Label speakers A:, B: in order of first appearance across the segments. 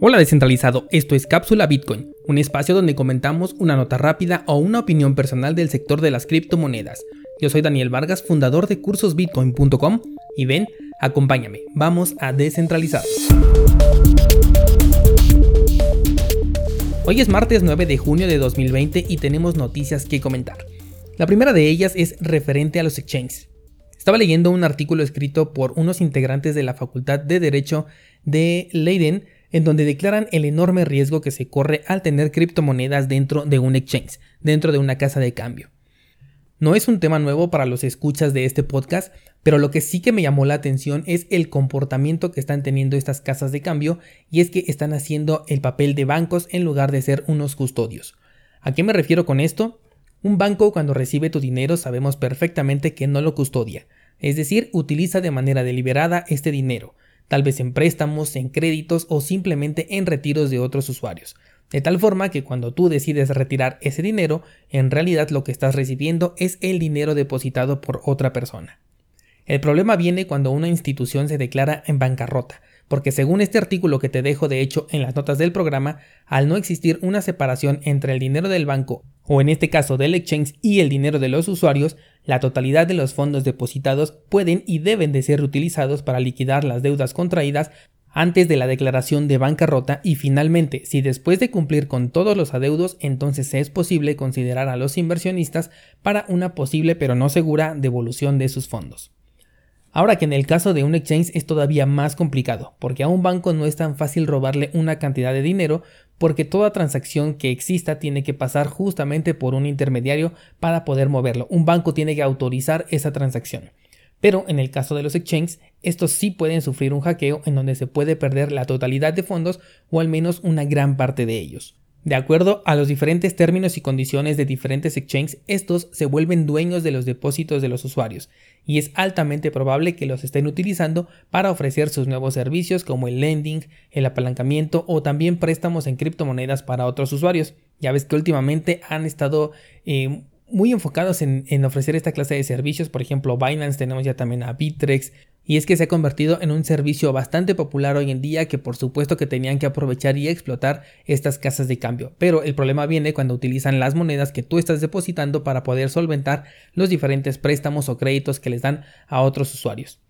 A: Hola descentralizado, esto es Cápsula Bitcoin, un espacio donde comentamos una nota rápida o una opinión personal del sector de las criptomonedas. Yo soy Daniel Vargas, fundador de cursosbitcoin.com y ven, acompáñame, vamos a descentralizar. Hoy es martes 9 de junio de 2020 y tenemos noticias que comentar. La primera de ellas es referente a los exchanges. Estaba leyendo un artículo escrito por unos integrantes de la Facultad de Derecho de Leiden en donde declaran el enorme riesgo que se corre al tener criptomonedas dentro de un exchange, dentro de una casa de cambio. No es un tema nuevo para los escuchas de este podcast, pero lo que sí que me llamó la atención es el comportamiento que están teniendo estas casas de cambio y es que están haciendo el papel de bancos en lugar de ser unos custodios. ¿A qué me refiero con esto? Un banco cuando recibe tu dinero sabemos perfectamente que no lo custodia, es decir, utiliza de manera deliberada este dinero, tal vez en préstamos, en créditos o simplemente en retiros de otros usuarios. De tal forma que cuando tú decides retirar ese dinero, en realidad lo que estás recibiendo es el dinero depositado por otra persona. El problema viene cuando una institución se declara en bancarrota, porque según este artículo que te dejo de hecho en las notas del programa, al no existir una separación entre el dinero del banco, o en este caso del exchange, y el dinero de los usuarios, la totalidad de los fondos depositados pueden y deben de ser utilizados para liquidar las deudas contraídas antes de la declaración de bancarrota y finalmente, si después de cumplir con todos los adeudos, entonces es posible considerar a los inversionistas para una posible pero no segura devolución de sus fondos. Ahora que en el caso de un exchange es todavía más complicado, porque a un banco no es tan fácil robarle una cantidad de dinero, porque toda transacción que exista tiene que pasar justamente por un intermediario para poder moverlo. Un banco tiene que autorizar esa transacción. Pero en el caso de los exchanges, estos sí pueden sufrir un hackeo en donde se puede perder la totalidad de fondos o al menos una gran parte de ellos. De acuerdo a los diferentes términos y condiciones de diferentes exchanges, estos se vuelven dueños de los depósitos de los usuarios y es altamente probable que los estén utilizando para ofrecer sus nuevos servicios como el lending, el apalancamiento o también préstamos en criptomonedas para otros usuarios. Ya ves que últimamente han estado eh, muy enfocados en, ofrecer esta clase de servicios, por ejemplo Binance, tenemos ya también a Bitrex, y es que se ha convertido en un servicio bastante popular hoy en día que por supuesto que tenían que aprovechar y explotar estas casas de cambio. Pero el problema viene cuando utilizan las monedas que tú estás depositando para poder solventar los diferentes préstamos o créditos que les dan a otros usuarios.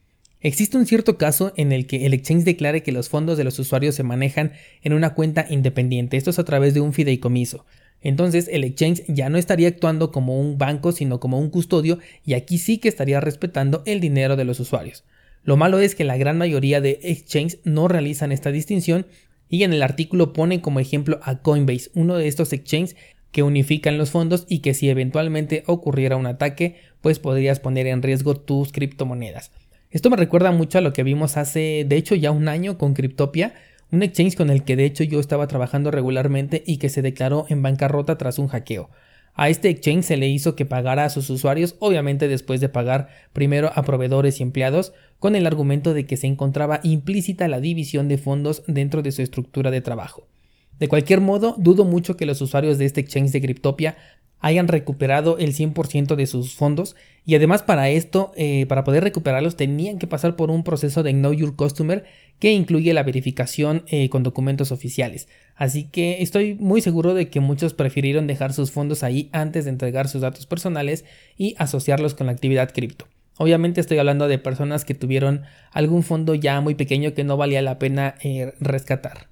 A: Existe un cierto caso en el que el exchange declare que los fondos de los usuarios se manejan en una cuenta independiente, esto es a través de un fideicomiso. Entonces el exchange ya no estaría actuando como un banco sino como un custodio y aquí sí que estaría respetando el dinero de los usuarios. Lo malo es que la gran mayoría de exchanges no realizan esta distinción y en el artículo ponen como ejemplo a Coinbase, uno de estos exchanges que unifican los fondos y que si eventualmente ocurriera un ataque, pues podrías poner en riesgo tus criptomonedas. Esto me recuerda mucho a lo que vimos hace, de hecho, ya un año con Cryptopia, un exchange con el que de hecho yo estaba trabajando regularmente y que se declaró en bancarrota tras un hackeo. A este exchange se le hizo que pagara a sus usuarios, obviamente después de pagar primero a proveedores y empleados, con el argumento de que se encontraba implícita la división de fondos dentro de su estructura de trabajo. De cualquier modo, dudo mucho que los usuarios de este exchange de Cryptopia hayan recuperado el 100% de sus fondos y además para esto, eh, para poder recuperarlos tenían que pasar por un proceso de Know Your Customer que incluye la verificación eh, con documentos oficiales. Así que estoy muy seguro de que muchos prefirieron dejar sus fondos ahí antes de entregar sus datos personales y asociarlos con la actividad cripto. Obviamente estoy hablando de personas que tuvieron algún fondo ya muy pequeño que no valía la pena eh, rescatar.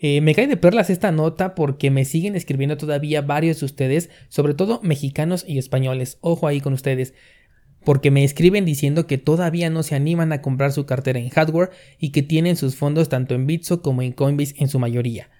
A: Eh, me cae de perlas esta nota porque me siguen escribiendo todavía varios de ustedes, sobre todo mexicanos y españoles. Ojo ahí con ustedes. Porque me escriben diciendo que todavía no se animan a comprar su cartera en hardware y que tienen sus fondos tanto en Bitso como en Coinbase en su mayoría.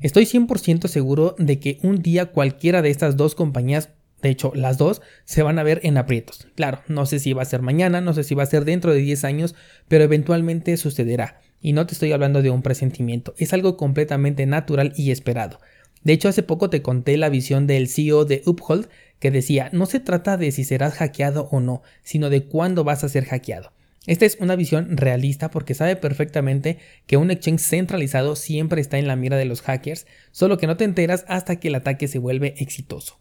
A: Estoy 100% seguro de que un día cualquiera de estas dos compañías, de hecho las dos, se van a ver en aprietos. Claro, no sé si va a ser mañana, no sé si va a ser dentro de 10 años, pero eventualmente sucederá. Y no te estoy hablando de un presentimiento, es algo completamente natural y esperado. De hecho, hace poco te conté la visión del CEO de Uphold que decía, no se trata de si serás hackeado o no, sino de cuándo vas a ser hackeado. Esta es una visión realista porque sabe perfectamente que un exchange centralizado siempre está en la mira de los hackers, solo que no te enteras hasta que el ataque se vuelve exitoso.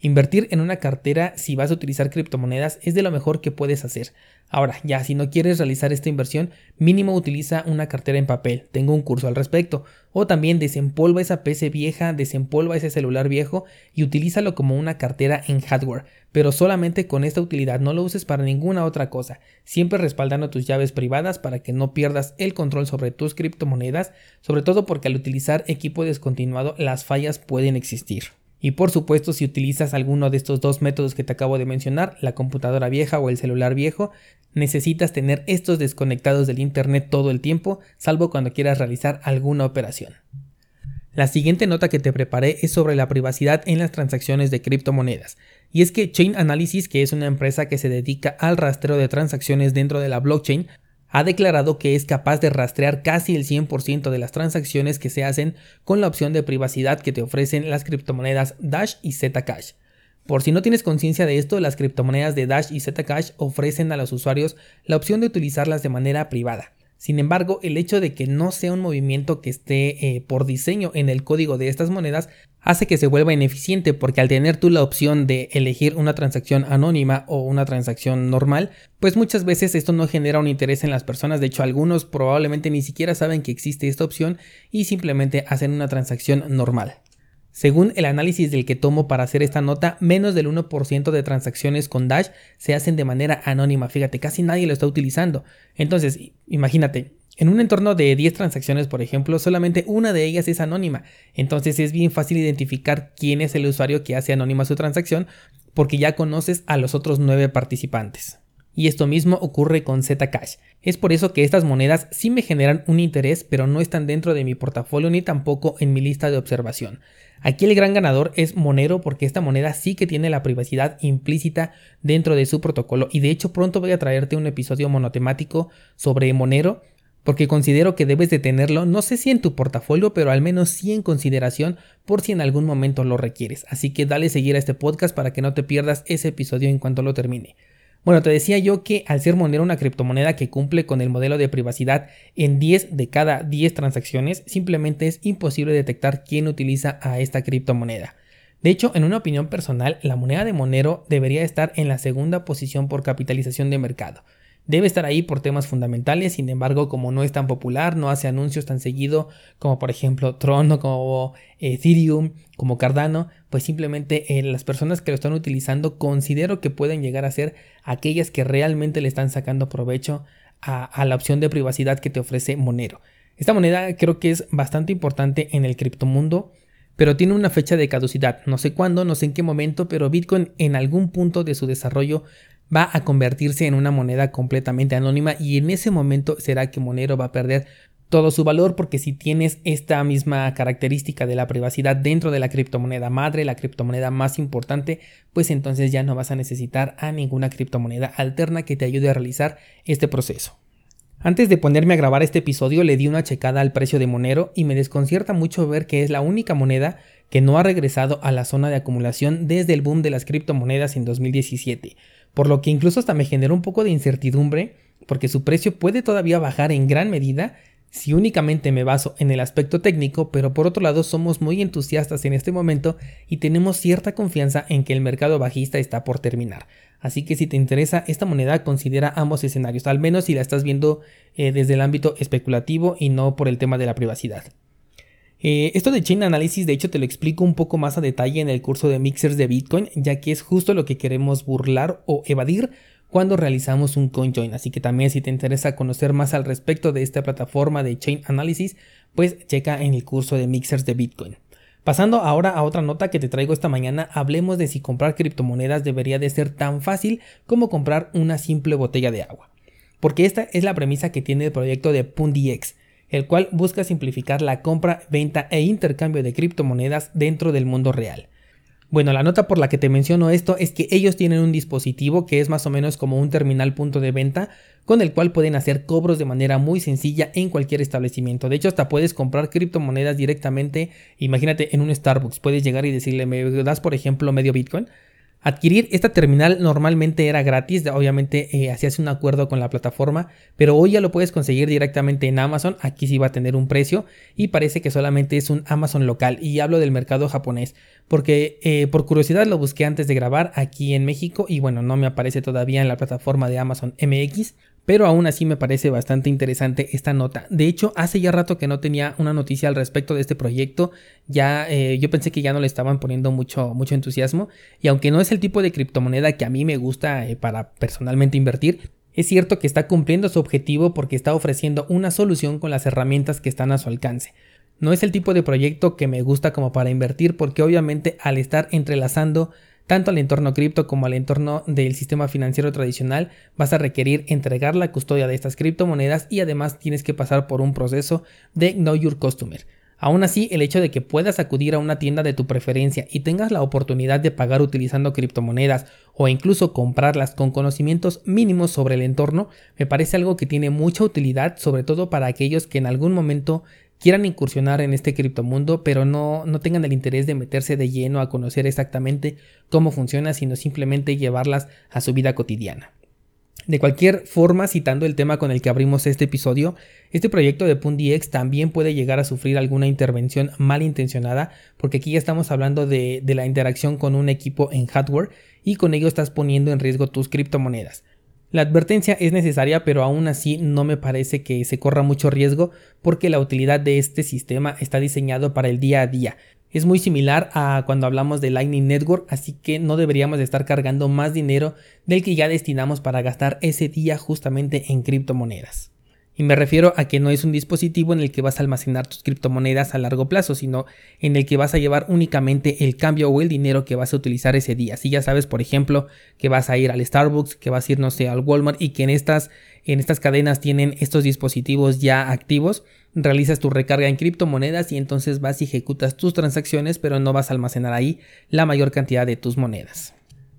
A: Invertir en una cartera si vas a utilizar criptomonedas es de lo mejor que puedes hacer. Ahora, ya si no quieres realizar esta inversión, mínimo utiliza una cartera en papel. Tengo un curso al respecto. O también desempolva esa PC vieja, desempolva ese celular viejo y utilízalo como una cartera en hardware. Pero solamente con esta utilidad, no lo uses para ninguna otra cosa. Siempre respaldando tus llaves privadas para que no pierdas el control sobre tus criptomonedas, sobre todo porque al utilizar equipo descontinuado las fallas pueden existir. Y por supuesto, si utilizas alguno de estos dos métodos que te acabo de mencionar, la computadora vieja o el celular viejo, necesitas tener estos desconectados del Internet todo el tiempo, salvo cuando quieras realizar alguna operación. La siguiente nota que te preparé es sobre la privacidad en las transacciones de criptomonedas. Y es que Chain Analysis, que es una empresa que se dedica al rastreo de transacciones dentro de la blockchain, ha declarado que es capaz de rastrear casi el 100% de las transacciones que se hacen con la opción de privacidad que te ofrecen las criptomonedas Dash y Zcash. Por si no tienes conciencia de esto, las criptomonedas de Dash y Zcash ofrecen a los usuarios la opción de utilizarlas de manera privada. Sin embargo, el hecho de que no sea un movimiento que esté eh, por diseño en el código de estas monedas hace que se vuelva ineficiente porque al tener tú la opción de elegir una transacción anónima o una transacción normal, pues muchas veces esto no genera un interés en las personas, de hecho algunos probablemente ni siquiera saben que existe esta opción y simplemente hacen una transacción normal. Según el análisis del que tomo para hacer esta nota, menos del 1% de transacciones con Dash se hacen de manera anónima. Fíjate, casi nadie lo está utilizando. Entonces, imagínate, en un entorno de 10 transacciones, por ejemplo, solamente una de ellas es anónima. Entonces es bien fácil identificar quién es el usuario que hace anónima su transacción porque ya conoces a los otros 9 participantes. Y esto mismo ocurre con Zcash. Es por eso que estas monedas sí me generan un interés, pero no están dentro de mi portafolio ni tampoco en mi lista de observación. Aquí el gran ganador es Monero porque esta moneda sí que tiene la privacidad implícita dentro de su protocolo y de hecho pronto voy a traerte un episodio monotemático sobre Monero porque considero que debes de tenerlo, no sé si en tu portafolio, pero al menos sí en consideración por si en algún momento lo requieres. Así que dale seguir a este podcast para que no te pierdas ese episodio en cuanto lo termine. Bueno, te decía yo que al ser Monero una criptomoneda que cumple con el modelo de privacidad en 10 de cada 10 transacciones, simplemente es imposible detectar quién utiliza a esta criptomoneda. De hecho, en una opinión personal, la moneda de Monero debería estar en la segunda posición por capitalización de mercado. Debe estar ahí por temas fundamentales, sin embargo, como no es tan popular, no hace anuncios tan seguido como por ejemplo Tron o como eh, Ethereum, como Cardano, pues simplemente eh, las personas que lo están utilizando considero que pueden llegar a ser aquellas que realmente le están sacando provecho a, a la opción de privacidad que te ofrece Monero. Esta moneda creo que es bastante importante en el criptomundo pero tiene una fecha de caducidad. No sé cuándo, no sé en qué momento, pero Bitcoin en algún punto de su desarrollo va a convertirse en una moneda completamente anónima y en ese momento será que Monero va a perder todo su valor porque si tienes esta misma característica de la privacidad dentro de la criptomoneda madre, la criptomoneda más importante, pues entonces ya no vas a necesitar a ninguna criptomoneda alterna que te ayude a realizar este proceso. Antes de ponerme a grabar este episodio le di una checada al precio de Monero y me desconcierta mucho ver que es la única moneda que no ha regresado a la zona de acumulación desde el boom de las criptomonedas en 2017 por lo que incluso hasta me generó un poco de incertidumbre porque su precio puede todavía bajar en gran medida si únicamente me baso en el aspecto técnico, pero por otro lado somos muy entusiastas en este momento y tenemos cierta confianza en que el mercado bajista está por terminar. Así que si te interesa esta moneda, considera ambos escenarios, al menos si la estás viendo eh, desde el ámbito especulativo y no por el tema de la privacidad. Eh, esto de Chain Analysis, de hecho, te lo explico un poco más a detalle en el curso de Mixers de Bitcoin, ya que es justo lo que queremos burlar o evadir cuando realizamos un CoinJoin. Así que también si te interesa conocer más al respecto de esta plataforma de Chain Analysis, pues checa en el curso de Mixers de Bitcoin. Pasando ahora a otra nota que te traigo esta mañana, hablemos de si comprar criptomonedas debería de ser tan fácil como comprar una simple botella de agua. Porque esta es la premisa que tiene el proyecto de PundiX, el cual busca simplificar la compra, venta e intercambio de criptomonedas dentro del mundo real. Bueno, la nota por la que te menciono esto es que ellos tienen un dispositivo que es más o menos como un terminal punto de venta con el cual pueden hacer cobros de manera muy sencilla en cualquier establecimiento. De hecho, hasta puedes comprar criptomonedas directamente, imagínate en un Starbucks, puedes llegar y decirle, ¿me das por ejemplo medio Bitcoin? Adquirir esta terminal normalmente era gratis, obviamente eh, hacías un acuerdo con la plataforma, pero hoy ya lo puedes conseguir directamente en Amazon, aquí sí va a tener un precio y parece que solamente es un Amazon local y hablo del mercado japonés, porque eh, por curiosidad lo busqué antes de grabar aquí en México y bueno, no me aparece todavía en la plataforma de Amazon MX, pero aún así me parece bastante interesante esta nota. De hecho, hace ya rato que no tenía una noticia al respecto de este proyecto, ya eh, yo pensé que ya no le estaban poniendo mucho, mucho entusiasmo, y aunque no es el tipo de criptomoneda que a mí me gusta eh, para personalmente invertir, es cierto que está cumpliendo su objetivo porque está ofreciendo una solución con las herramientas que están a su alcance. No es el tipo de proyecto que me gusta como para invertir porque obviamente al estar entrelazando tanto al entorno cripto como al entorno del sistema financiero tradicional, vas a requerir entregar la custodia de estas criptomonedas y además tienes que pasar por un proceso de Know Your Customer. Aún así, el hecho de que puedas acudir a una tienda de tu preferencia y tengas la oportunidad de pagar utilizando criptomonedas o incluso comprarlas con conocimientos mínimos sobre el entorno, me parece algo que tiene mucha utilidad, sobre todo para aquellos que en algún momento quieran incursionar en este criptomundo, pero no, no tengan el interés de meterse de lleno a conocer exactamente cómo funciona, sino simplemente llevarlas a su vida cotidiana. De cualquier forma, citando el tema con el que abrimos este episodio, este proyecto de PundiX también puede llegar a sufrir alguna intervención malintencionada, porque aquí ya estamos hablando de, de la interacción con un equipo en hardware y con ello estás poniendo en riesgo tus criptomonedas. La advertencia es necesaria, pero aún así no me parece que se corra mucho riesgo porque la utilidad de este sistema está diseñado para el día a día. Es muy similar a cuando hablamos de Lightning Network, así que no deberíamos de estar cargando más dinero del que ya destinamos para gastar ese día justamente en criptomonedas. Y me refiero a que no es un dispositivo en el que vas a almacenar tus criptomonedas a largo plazo, sino en el que vas a llevar únicamente el cambio o el dinero que vas a utilizar ese día. Si ya sabes, por ejemplo, que vas a ir al Starbucks, que vas a ir, no sé, al Walmart y que en estas, en estas cadenas tienen estos dispositivos ya activos, realizas tu recarga en criptomonedas y entonces vas y ejecutas tus transacciones, pero no vas a almacenar ahí la mayor cantidad de tus monedas.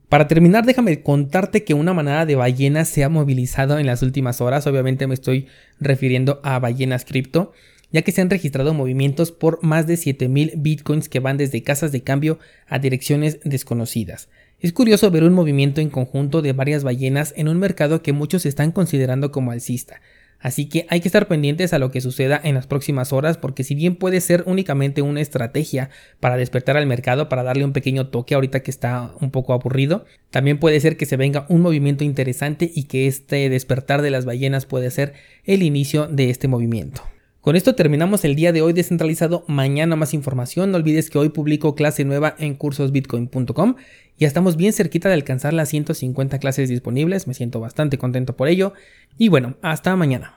A: Para terminar, déjame contarte que una manada de ballenas se ha movilizado en las últimas horas. Obviamente me estoy refiriendo a ballenas cripto, ya que se han registrado movimientos por más de 7000 bitcoins que van desde casas de cambio a direcciones desconocidas. Es curioso ver un movimiento en conjunto de varias ballenas en un mercado que muchos están considerando como alcista. Así que hay que estar pendientes a lo que suceda en las próximas horas porque si bien puede ser únicamente una estrategia para despertar al mercado, para darle un pequeño toque ahorita que está un poco aburrido, también puede ser que se venga un movimiento interesante y que este despertar de las ballenas puede ser el inicio de este movimiento. Con esto terminamos el día de hoy descentralizado. Mañana más información. No olvides que hoy publico clase nueva en cursosbitcoin.com. Ya estamos bien cerquita de alcanzar las 150 clases disponibles. Me siento bastante contento por ello. Y bueno, hasta mañana.